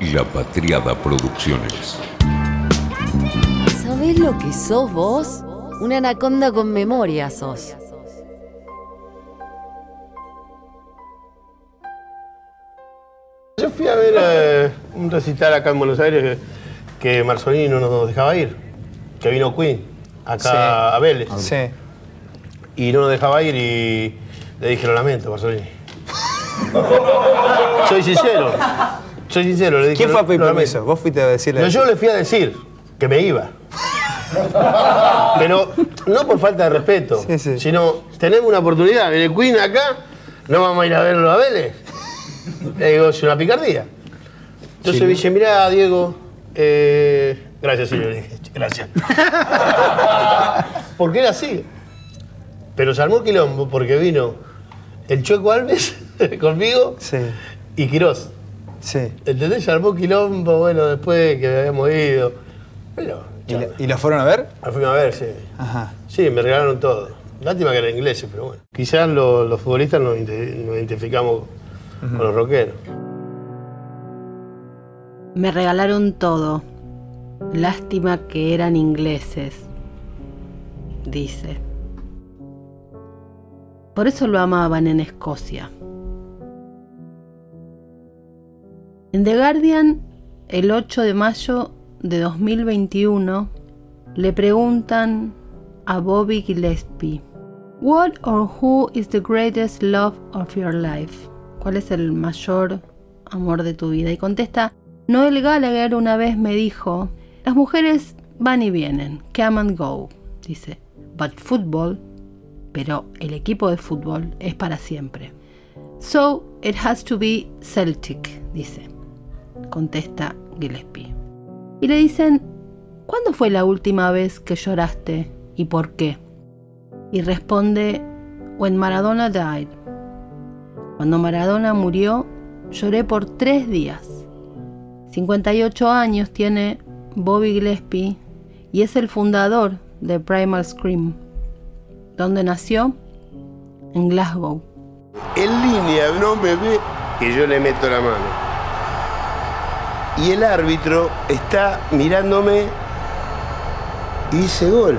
La Patriada Producciones. ¿Sabés lo que sos vos? Una anaconda con memoria sos. Yo fui a ver eh, un recital acá en Buenos Aires que, que Marzolini no nos dejaba ir. Que vino Queen acá Sí. a Vélez. Sí. Y no nos dejaba ir y le dije, lo lamento, Marzolini. Soy sincero. Soy sincero. Le dije, ¿Quién fue a "Lo- pedir lo lamento". permiso? Vos fuiste a decirle. No, yo le fui a decir que me iba. Pero no por falta de respeto, Sí, sí. sino tenemos una oportunidad. En el Queen acá, no vamos a ir a verlo a Vélez. Le digo, es una picardía. Entonces me dice, mirá, Diego, eh, gracias, señor. Gracias. porque era así. Pero se armó quilombo porque vino el Chueco Alves conmigo Sí. y Quirós. Sí. ¿Entendés? Se armó quilombo, bueno, después que habíamos ido. ¿Y, la- y lo fueron a ver? la fuimos a ver, sí. Ajá. Sí, me regalaron todo. Lástima que eran ingleses, pero bueno. Quizás lo- los futbolistas nos identificamos con los rockeros. Me regalaron todo. Lástima que eran ingleses, dice. Por eso lo amaban en Escocia. En The Guardian, el 8 de mayo de 2021, le preguntan a Bobby Gillespie, What or who is the greatest love of your life? ¿Cuál es el mayor amor de tu vida? Y contesta, Noel Gallagher una vez me dijo, las mujeres van y vienen, come and go, dice, but football, pero el equipo de fútbol es para siempre. So it has to be Celtic, dice, contesta Gillespie. Y le dicen, ¿cuándo fue la última vez que lloraste y por qué? Y responde, When Maradona died. Cuando Maradona murió, lloré por tres días. 58 años tiene Bobby Gillespie y es el fundador de Primal Scream. ¿Dónde nació? En Glasgow. En línea no me ve que yo le meto la mano. Y el árbitro está mirándome y dice gol.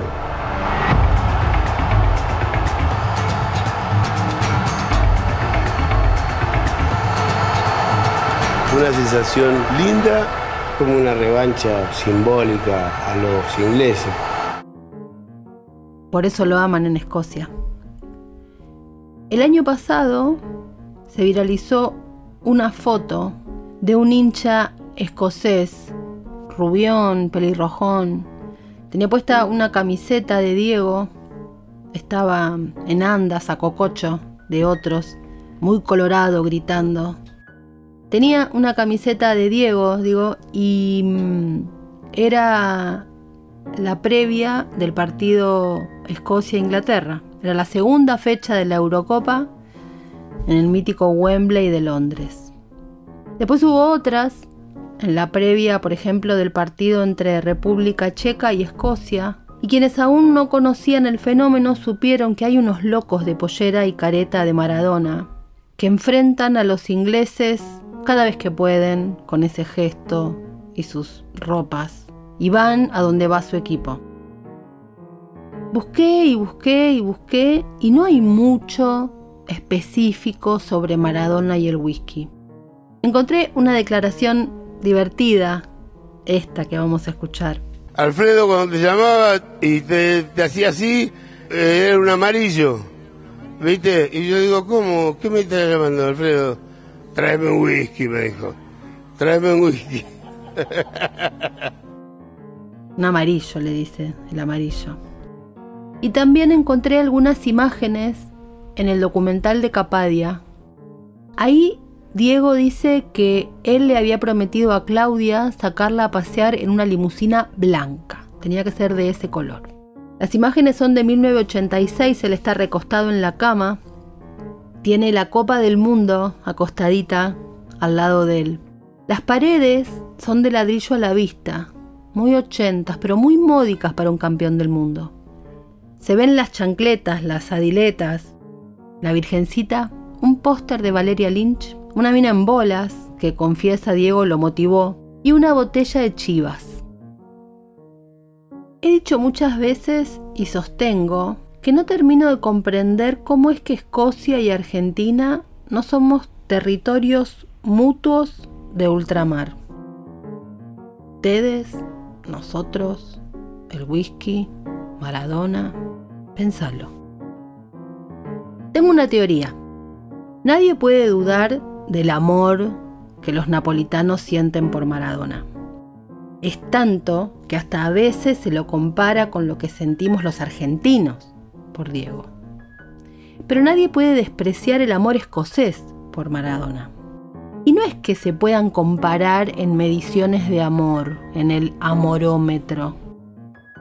Una sensación linda, como una revancha simbólica a los ingleses. Por eso lo aman en Escocia. El año pasado se viralizó una foto de un hincha escocés, rubión, pelirrojón. Tenía puesta una camiseta de Diego, estaba en andas a cococho de otros, muy colorado, gritando. Tenía una camiseta de Diego, digo, y mm, era la previa del partido Escocia-Inglaterra. Era la segunda fecha de la Eurocopa en el mítico Wembley de Londres. Después hubo otras, en la previa, por ejemplo, del partido entre República Checa y Escocia, y quienes aún no conocían el fenómeno supieron que hay unos locos de pollera y careta de Maradona, que enfrentan a los ingleses cada vez que pueden con ese gesto y sus ropas, y van a donde va su equipo. Busqué y busqué y busqué y no hay mucho específico sobre Maradona y el whisky. Encontré una declaración divertida, esta que vamos a escuchar. Alfredo cuando te llamaba y te, te hacía así, eh, era un amarillo, ¿viste? Y yo digo, ¿cómo? ¿Qué me estás llamando, Alfredo? Tráeme un whisky, me dijo. Tráeme un whisky. Un amarillo, le dice, el amarillo. Y también encontré algunas imágenes en el documental de Capadia. Ahí Diego dice que él le había prometido a Claudia sacarla a pasear en una limusina blanca. Tenía que ser de ese color. Las imágenes son de 1986, él está recostado en la cama. Tiene la Copa del Mundo acostadita al lado de él. Las paredes son de ladrillo a la vista, muy ochentas, pero muy módicas para un campeón del mundo. Se ven las chancletas, las adiletas, la virgencita, un póster de Valeria Lynch, una mina en bolas, que confiesa Diego lo motivó y una botella de chivas. He dicho muchas veces y sostengo que no termino de comprender cómo es que Escocia y Argentina no somos territorios mutuos de ultramar. Ustedes, nosotros, el whisky, Maradona, pensalo. Tengo una teoría. Nadie puede dudar del amor que los napolitanos sienten por Maradona. Es tanto que hasta a veces se lo compara con lo que sentimos los argentinos por Diego. Pero nadie puede despreciar el amor escocés por Maradona. Y no es que se puedan comparar en mediciones de amor, en el amorómetro.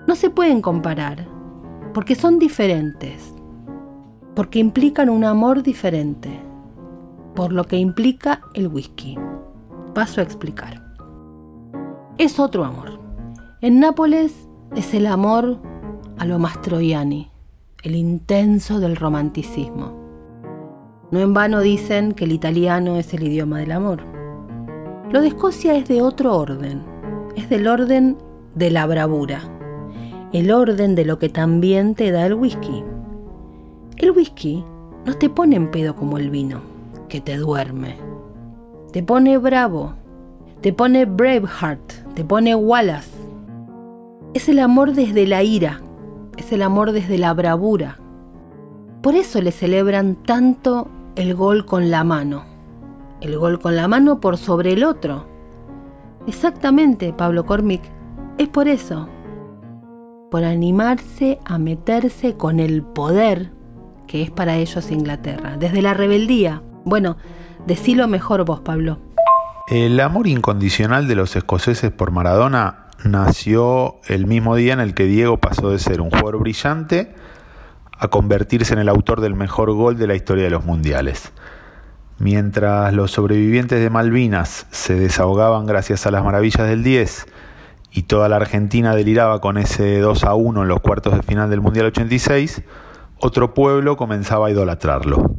No se pueden comparar, porque son diferentes, porque implican un amor diferente, por lo que implica el whisky. Paso a explicar. Es otro amor. En Nápoles es el amor a lo Mastroianni, el intenso del romanticismo. No en vano dicen que el italiano es el idioma del amor. Lo de Escocia es de otro orden, es del orden de la bravura, el orden de lo que también te da el whisky. El whisky no te pone en pedo como el vino, que te duerme. Te pone bravo, te pone Braveheart, te pone Wallace. Es el amor desde la ira, es el amor desde la bravura. Por eso le celebran tanto el gol con la mano. El gol con la mano por sobre el otro. Exactamente, Pablo Cormick. Es por eso. Por animarse a meterse con el poder que es para ellos Inglaterra. Desde la rebeldía. Bueno, decilo mejor vos, Pablo. El amor incondicional de los escoceses por Maradona nació el mismo día en el que Diego pasó de ser un jugador brillante a convertirse en el autor del mejor gol de la historia de los mundiales. Mientras los sobrevivientes de Malvinas se desahogaban gracias a las maravillas del 10 y toda la Argentina deliraba con ese 2 a 1 en los cuartos de final del Mundial 86, otro pueblo comenzaba a idolatrarlo,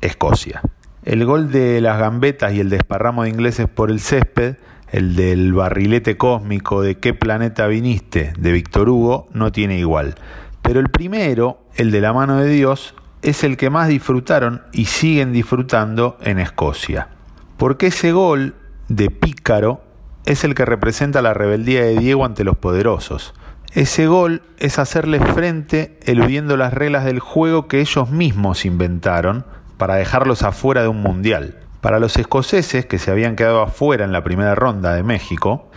Escocia. El gol de las gambetas y el desparramo de ingleses por el césped, el del barrilete cósmico de qué planeta viniste de Víctor Hugo, no tiene igual. Pero el primero, el de la mano de Dios, es el que más disfrutaron y siguen disfrutando en Escocia. Porque ese gol de pícaro es el que representa la rebeldía de Diego ante los poderosos. Ese gol es hacerle frente eludiendo las reglas del juego que ellos mismos inventaron para dejarlos afuera de un mundial. Para los escoceses, que se habían quedado afuera en la primera ronda de México,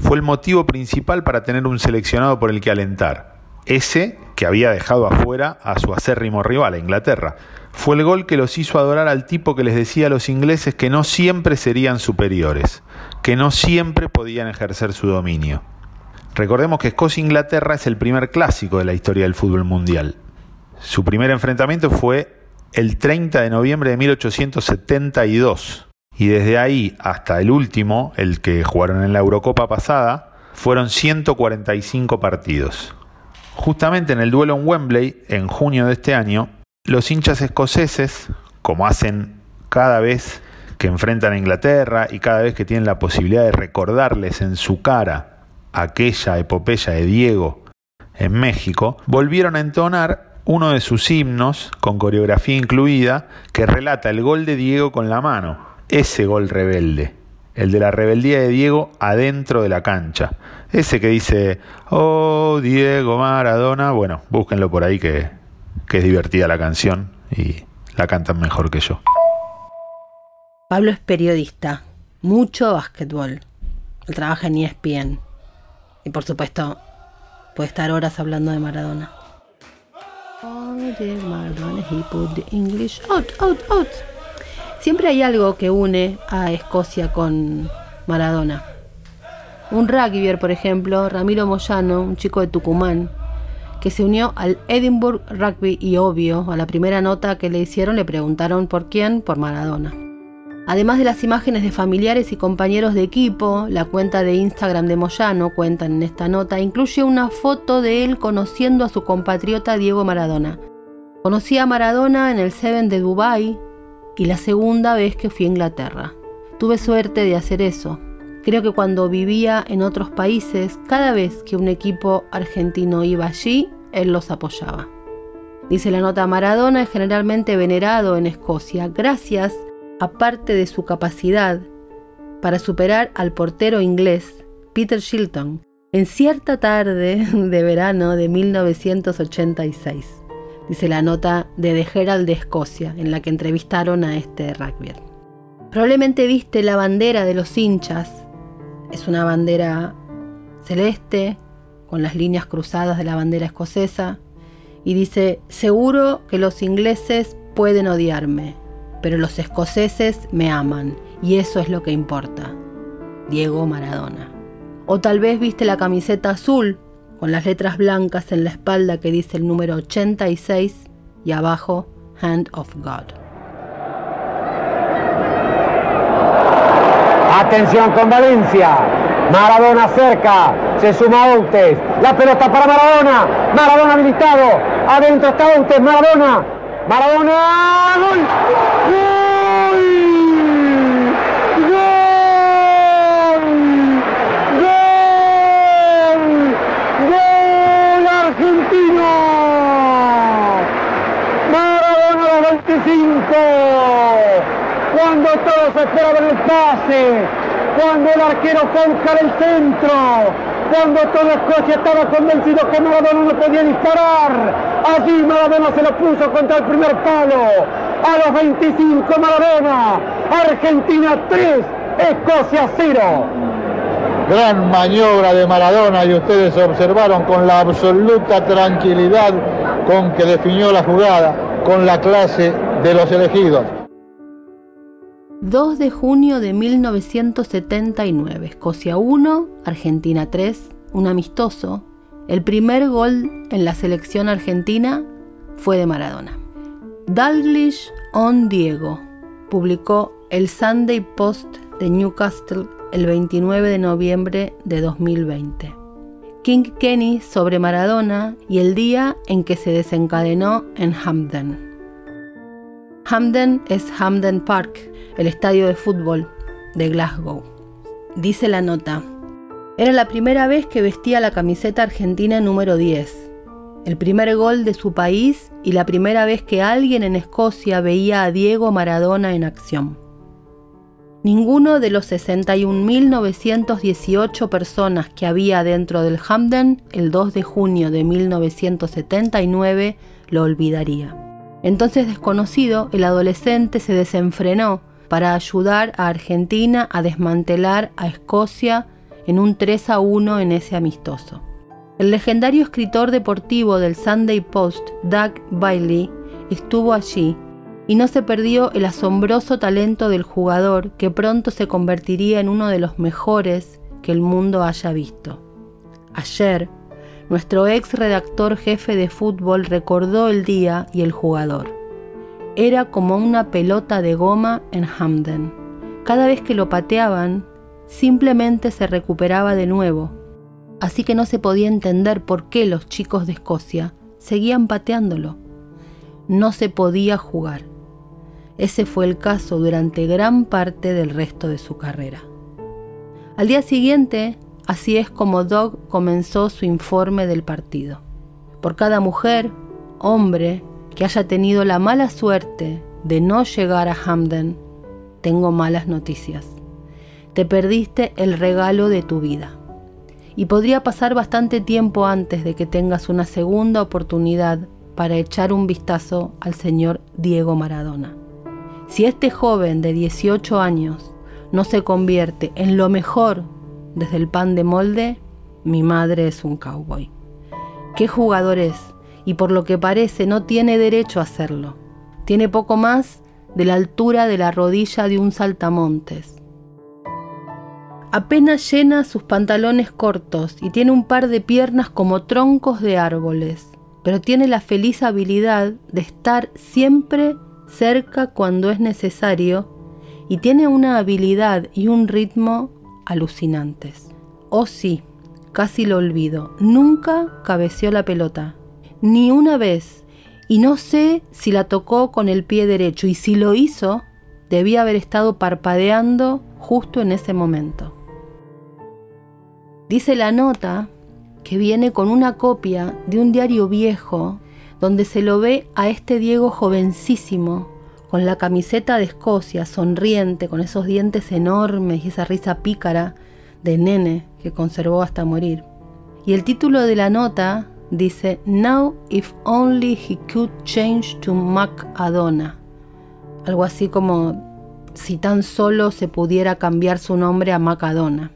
fue el motivo principal para tener un seleccionado por el que alentar ese que había dejado afuera a su acérrimo rival, a Inglaterra. Fue el gol que los hizo adorar al tipo que les decía a los ingleses que no siempre serían superiores, que no siempre podían ejercer su dominio. Recordemos que Escocia-Inglaterra es el primer clásico de la historia del fútbol mundial. Su primer enfrentamiento fue el 30 de noviembre de 1872 y desde ahí hasta el último, el que jugaron en la Eurocopa pasada, fueron 145 partidos. Justamente en el duelo en Wembley, en junio de este año, los hinchas escoceses, como hacen cada vez que enfrentan a Inglaterra y cada vez que tienen la posibilidad de recordarles en su cara aquella epopeya de Diego en México, volvieron a entonar uno de sus himnos, con coreografía incluida, que relata el gol de Diego con la mano, ese gol rebelde el de la rebeldía de Diego adentro de la cancha. Ese que dice, oh Diego Maradona, bueno, búsquenlo por ahí que, es divertida la canción y la cantan mejor que yo. Pablo es periodista, mucho básquetbol. Él trabaja en ESPN. Y por supuesto, puede estar horas hablando de Maradona. Oh, Maradona, he put the English out, out, out. Siempre hay algo que une a Escocia con Maradona. Un rugbyer, por ejemplo, Ramiro Moyano, un chico de Tucumán, que se unió al Edinburgh Rugby y obvio, a la primera nota que le hicieron le preguntaron por quién, por Maradona. Además de las imágenes de familiares y compañeros de equipo, la cuenta de Instagram de Moyano, cuentan en esta nota, incluye una foto de él conociendo a su compatriota Diego Maradona. Conocí a Maradona en el Seven de Dubai y la segunda vez que fui a Inglaterra. Tuve suerte de hacer eso. Creo que cuando vivía en otros países, cada vez que un equipo argentino iba allí, él los apoyaba. Dice la nota, Maradona es generalmente venerado en Escocia gracias a parte de su capacidad para superar al portero inglés Peter Shilton en cierta tarde de verano de 1986. Dice la nota de The Herald de Escocia, en la que entrevistaron a este rugby. Probablemente viste la bandera de los hinchas. Es una bandera celeste, con las líneas cruzadas de la bandera escocesa. Y dice, seguro que los ingleses pueden odiarme, pero los escoceses me aman, y eso es lo que importa. Diego Maradona. O tal vez viste la camiseta azul con las letras blancas en la espalda que dice el número 86 y abajo Hand of God. Atención con Valencia. Maradona cerca. Se suma Outes. La pelota para Maradona. Maradona habilitado. Adentro está Outes. Maradona. Maradona. ¡Gol! ¡Gol! cuando todos esperaban el pase, cuando el arquero fue a el centro, cuando toda Escocia estaba convencido que Maradona no podía disparar, allí Maradona se lo puso contra el primer palo, a los 25 Maradona, Argentina 3, Escocia 0. Gran maniobra de Maradona y ustedes observaron con la absoluta tranquilidad con que definió la jugada, con la clase de los elegidos. 2 de junio de 1979, Escocia 1, Argentina 3, un amistoso. El primer gol en la selección argentina fue de Maradona. Dalglish on Diego publicó el Sunday Post de Newcastle el 29 de noviembre de 2020. King Kenny sobre Maradona y el día en que se desencadenó en Hampden. Hampden es Hampden Park, el estadio de fútbol de Glasgow. Dice la nota, era la primera vez que vestía la camiseta argentina número 10, el primer gol de su país y la primera vez que alguien en Escocia veía a Diego Maradona en acción. Ninguno de los 61.918 personas que había dentro del Hampden el 2 de junio de 1979 lo olvidaría. Entonces desconocido, el adolescente se desenfrenó para ayudar a Argentina a desmantelar a Escocia en un 3 a 1 en ese amistoso. El legendario escritor deportivo del Sunday Post, Doug Bailey, estuvo allí y no se perdió el asombroso talento del jugador que pronto se convertiría en uno de los mejores que el mundo haya visto. Ayer, nuestro ex redactor jefe de fútbol recordó el día y el jugador. Era como una pelota de goma en Hamden. Cada vez que lo pateaban, simplemente se recuperaba de nuevo. Así que no se podía entender por qué los chicos de Escocia seguían pateándolo. No se podía jugar. Ese fue el caso durante gran parte del resto de su carrera. Al día siguiente, Así es como Doug comenzó su informe del partido. Por cada mujer, hombre, que haya tenido la mala suerte de no llegar a Hamden, tengo malas noticias. Te perdiste el regalo de tu vida. Y podría pasar bastante tiempo antes de que tengas una segunda oportunidad para echar un vistazo al señor Diego Maradona. Si este joven de 18 años no se convierte en lo mejor desde el pan de molde, mi madre es un cowboy. ¿Qué jugador es? Y por lo que parece no tiene derecho a hacerlo. Tiene poco más de la altura de la rodilla de un saltamontes. Apenas llena sus pantalones cortos y tiene un par de piernas como troncos de árboles, pero tiene la feliz habilidad de estar siempre cerca cuando es necesario y tiene una habilidad y un ritmo alucinantes. Oh sí, casi lo olvido, nunca cabeció la pelota, ni una vez, y no sé si la tocó con el pie derecho, y si lo hizo, debía haber estado parpadeando justo en ese momento. Dice la nota que viene con una copia de un diario viejo donde se lo ve a este Diego jovencísimo, con la camiseta de Escocia, sonriente, con esos dientes enormes y esa risa pícara de nene que conservó hasta morir. Y el título de la nota dice Now if only he could change to Mac Adona. Algo así como si tan solo se pudiera cambiar su nombre a Macadona.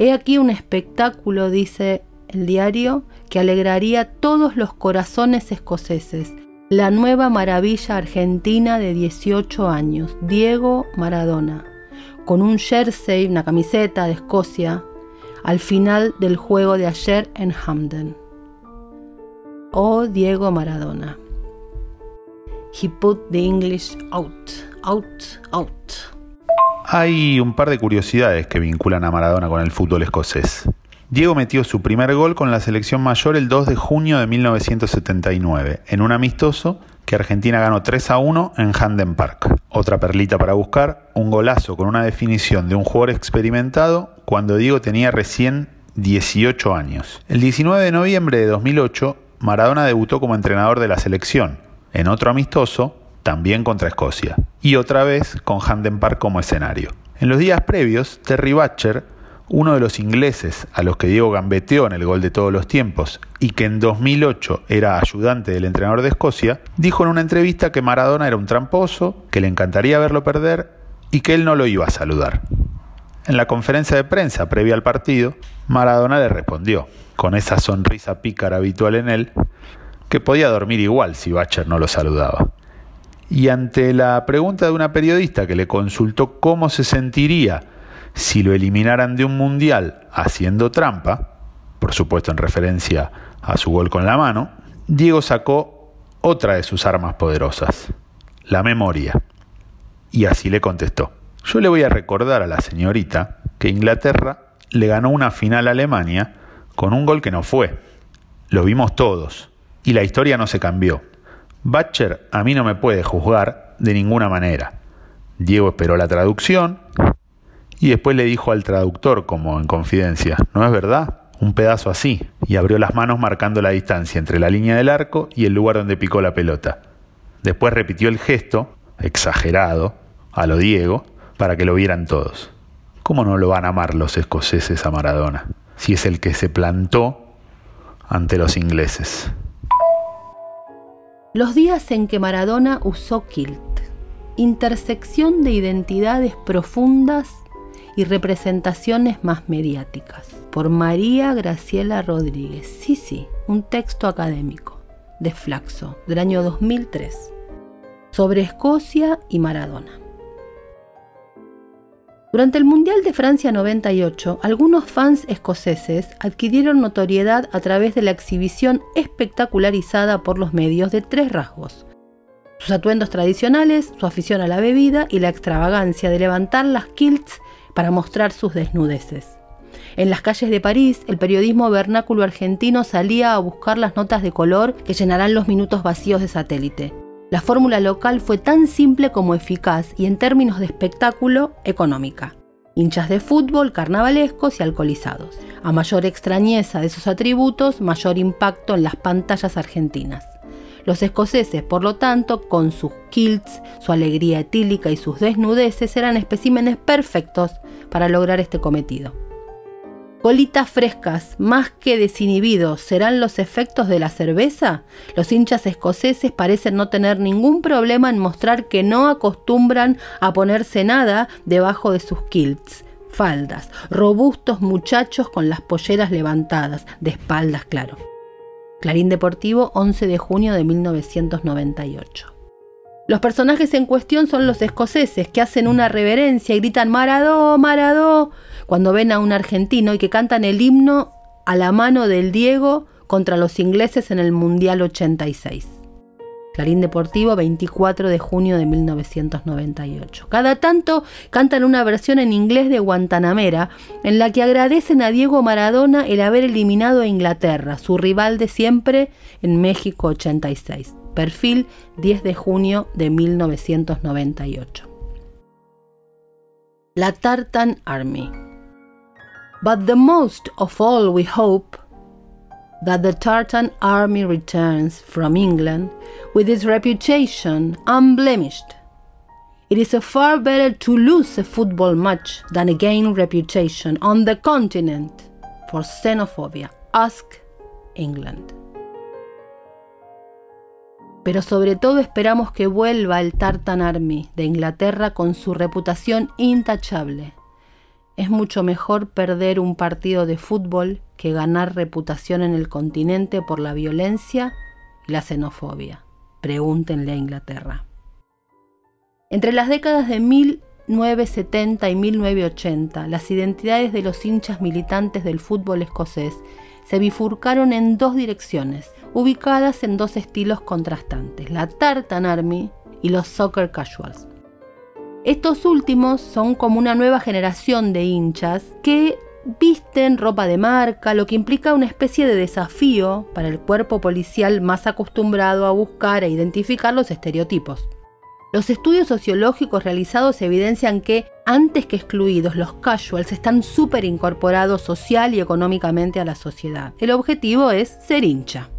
He aquí un espectáculo, dice el diario, que alegraría todos los corazones escoceses. La nueva maravilla argentina de 18 años, Diego Maradona, con un jersey, una camiseta de Escocia, al final del juego de ayer en Hamden. Oh Diego Maradona. He put the English out, out, out. Hay un par de curiosidades que vinculan a Maradona con el fútbol escocés. Diego metió su primer gol con la selección mayor el 2 de junio de 1979, en un amistoso que Argentina ganó 3 a 1 en Handen Park. Otra perlita para buscar, un golazo con una definición de un jugador experimentado cuando Diego tenía recién 18 años. El 19 de noviembre de 2008, Maradona debutó como entrenador de la selección, en otro amistoso, también contra Escocia, y otra vez con Handen Park como escenario. En los días previos, Terry Butcher, uno de los ingleses a los que Diego gambeteó en el gol de todos los tiempos y que en 2008 era ayudante del entrenador de Escocia, dijo en una entrevista que Maradona era un tramposo, que le encantaría verlo perder y que él no lo iba a saludar. En la conferencia de prensa previa al partido, Maradona le respondió, con esa sonrisa pícara habitual en él, que podía dormir igual si Butcher no lo saludaba. Y ante la pregunta de una periodista que le consultó cómo se sentiría si lo eliminaran de un mundial haciendo trampa, por supuesto en referencia a su gol con la mano, Diego sacó otra de sus armas poderosas, la memoria. Y así le contestó. Yo le voy a recordar a la señorita que Inglaterra le ganó una final a Alemania con un gol que no fue. Lo vimos todos. Y la historia no se cambió. Butcher a mí no me puede juzgar de ninguna manera. Diego esperó la traducción y después le dijo al traductor, como en confidencia, ¿no es verdad? Un pedazo así. Y abrió las manos marcando la distancia entre la línea del arco y el lugar donde picó la pelota. Después repitió el gesto, exagerado, a lo Diego, para que lo vieran todos. ¿Cómo no lo van a amar los escoceses a Maradona? Si es el que se plantó ante los ingleses. Los días en que Maradona usó kilt, intersección de identidades profundas y representaciones más mediáticas, por María Graciela Rodríguez. Sí, sí, un texto académico de Flaxo del año 2003 sobre Escocia y Maradona. Durante el Mundial de Francia 98, algunos fans escoceses adquirieron notoriedad a través de la exhibición espectacularizada por los medios de tres rasgos. Sus atuendos tradicionales, su afición a la bebida y la extravagancia de levantar las kilts para mostrar sus desnudeces. En las calles de París, el periodismo vernáculo argentino salía a buscar las notas de color que llenarán los minutos vacíos de satélite. La fórmula local fue tan simple como eficaz y en términos de espectáculo, económica. Hinchas de fútbol, carnavalescos y alcoholizados. A mayor extrañeza de sus atributos, mayor impacto en las pantallas argentinas. Los escoceses, por lo tanto, con sus kilts, su alegría etílica y sus desnudeces, eran especímenes perfectos para lograr este cometido. Colitas frescas, más que desinhibidos, ¿serán los efectos de la cerveza? Los hinchas escoceses parecen no tener ningún problema en mostrar que no acostumbran a ponerse nada debajo de sus kilts, faldas, robustos muchachos con las polleras levantadas, de espaldas, claro. Clarín Deportivo, 11 de junio de 1998. Los personajes en cuestión son los escoceses que hacen una reverencia y gritan Maradó, Maradó cuando ven a un argentino y que cantan el himno a la mano del Diego contra los ingleses en el Mundial 86. Clarín Deportivo, 24 de junio de 1998. Cada tanto cantan una versión en inglés de Guantanamera, en la que agradecen a Diego Maradona el haber eliminado a Inglaterra, su rival de siempre, en México 86. Perfil 10 de junio de 1998. La Tartan Army. But the most of all we hope that the Tartan army returns from England with its reputation unblemished. It is a far better to lose a football match than gain reputation on the continent for xenophobia. Ask England. Pero sobre todo esperamos que vuelva el Tartan Army de Inglaterra con su reputación intachable. Es mucho mejor perder un partido de fútbol que ganar reputación en el continente por la violencia y la xenofobia. Pregúntenle a Inglaterra. Entre las décadas de 1970 y 1980, las identidades de los hinchas militantes del fútbol escocés se bifurcaron en dos direcciones, ubicadas en dos estilos contrastantes, la Tartan Army y los Soccer Casuals. Estos últimos son como una nueva generación de hinchas que visten ropa de marca, lo que implica una especie de desafío para el cuerpo policial más acostumbrado a buscar e identificar los estereotipos. Los estudios sociológicos realizados evidencian que, antes que excluidos, los casuals están súper incorporados social y económicamente a la sociedad. El objetivo es ser hincha.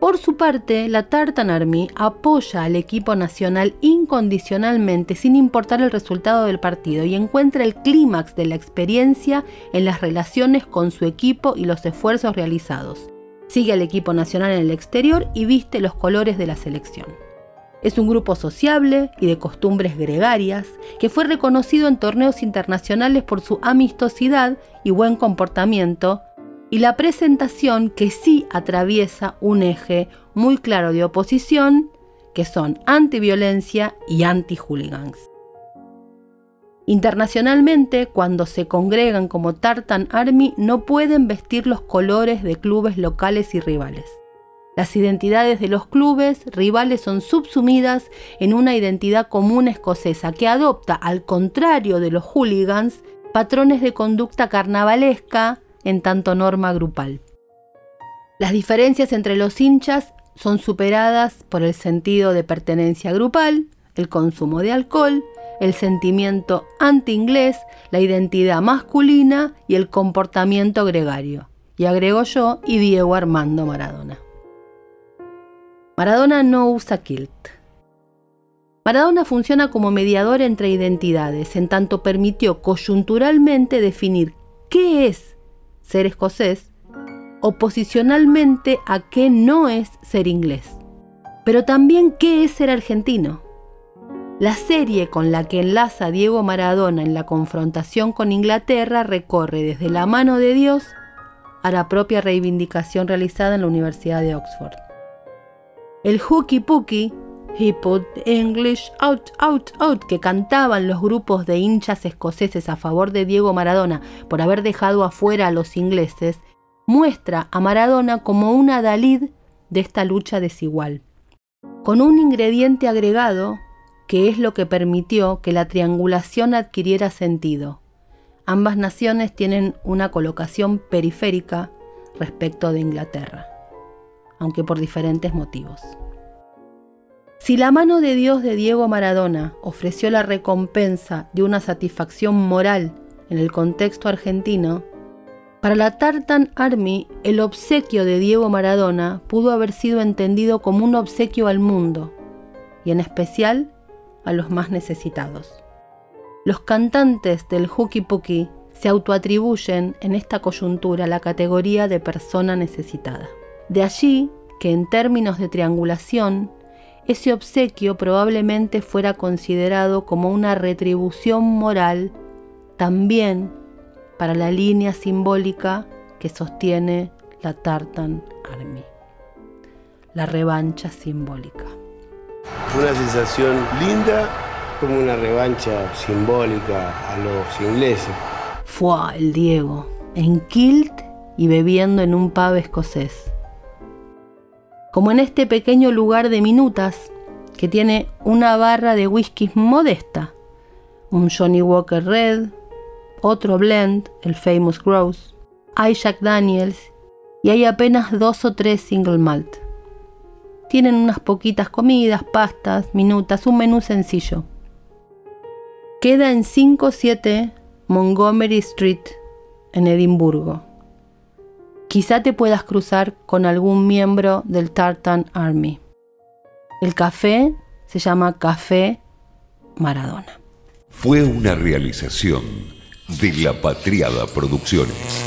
Por su parte, la Tartan Army apoya al equipo nacional incondicionalmente sin importar el resultado del partido y encuentra el clímax de la experiencia en las relaciones con su equipo y los esfuerzos realizados. Sigue al equipo nacional en el exterior y viste los colores de la selección. Es un grupo sociable y de costumbres gregarias que fue reconocido en torneos internacionales por su amistosidad y buen comportamiento y la presentación que sí atraviesa un eje muy claro de oposición que son antiviolencia y anti-hooligans. Internacionalmente, cuando se congregan como Tartan Army, no pueden vestir los colores de clubes locales y rivales. Las identidades de los clubes rivales son subsumidas en una identidad común escocesa que adopta, al contrario de los hooligans, patrones de conducta carnavalesca en tanto norma grupal. Las diferencias entre los hinchas son superadas por el sentido de pertenencia grupal, el consumo de alcohol, el sentimiento anti-inglés, la identidad masculina y el comportamiento gregario. Y agrego yo y Diego Armando Maradona. Maradona no usa kilt. Maradona funciona como mediador entre identidades, en tanto permitió coyunturalmente definir qué es ser escocés oposicionalmente a qué no es ser inglés, pero también qué es ser argentino. La serie con la que enlaza Diego Maradona en la confrontación con Inglaterra recorre desde la mano de Dios a la propia reivindicación realizada en la Universidad de Oxford. El hooky pooky, He put English out, out, out, que cantaban los grupos de hinchas escoceses a favor de Diego Maradona por haber dejado afuera a los ingleses, muestra a Maradona como una Dalid de esta lucha desigual, con un ingrediente agregado que es lo que permitió que la triangulación adquiriera sentido. Ambas naciones tienen una colocación periférica respecto de Inglaterra aunque por diferentes motivos. Si la mano de Dios de Diego Maradona ofreció la recompensa de una satisfacción moral en el contexto argentino, para la Tartan Army el obsequio de Diego Maradona pudo haber sido entendido como un obsequio al mundo, y en especial a los más necesitados. Los cantantes del Hooky Pooky se autoatribuyen en esta coyuntura la categoría de persona necesitada. De allí que en términos de triangulación, ese obsequio probablemente fuera considerado como una retribución moral también para la línea simbólica que sostiene la Tartan Army, la revancha simbólica. Una sensación linda como una revancha simbólica a los ingleses. Fue el Diego, en kilt y bebiendo en un pub escocés como en este pequeño lugar de minutas que tiene una barra de whisky modesta, un Johnny Walker Red, otro blend, el Famous Grouse, hay Jack Daniels y hay apenas dos o tres single malt. Tienen unas poquitas comidas, pastas, minutas, un menú sencillo. Queda en 57 Montgomery Street, en Edimburgo. Quizá te puedas cruzar con algún miembro del Tartan Army. El café se llama Café Maradona. Fue una realización de La Patriada Producciones.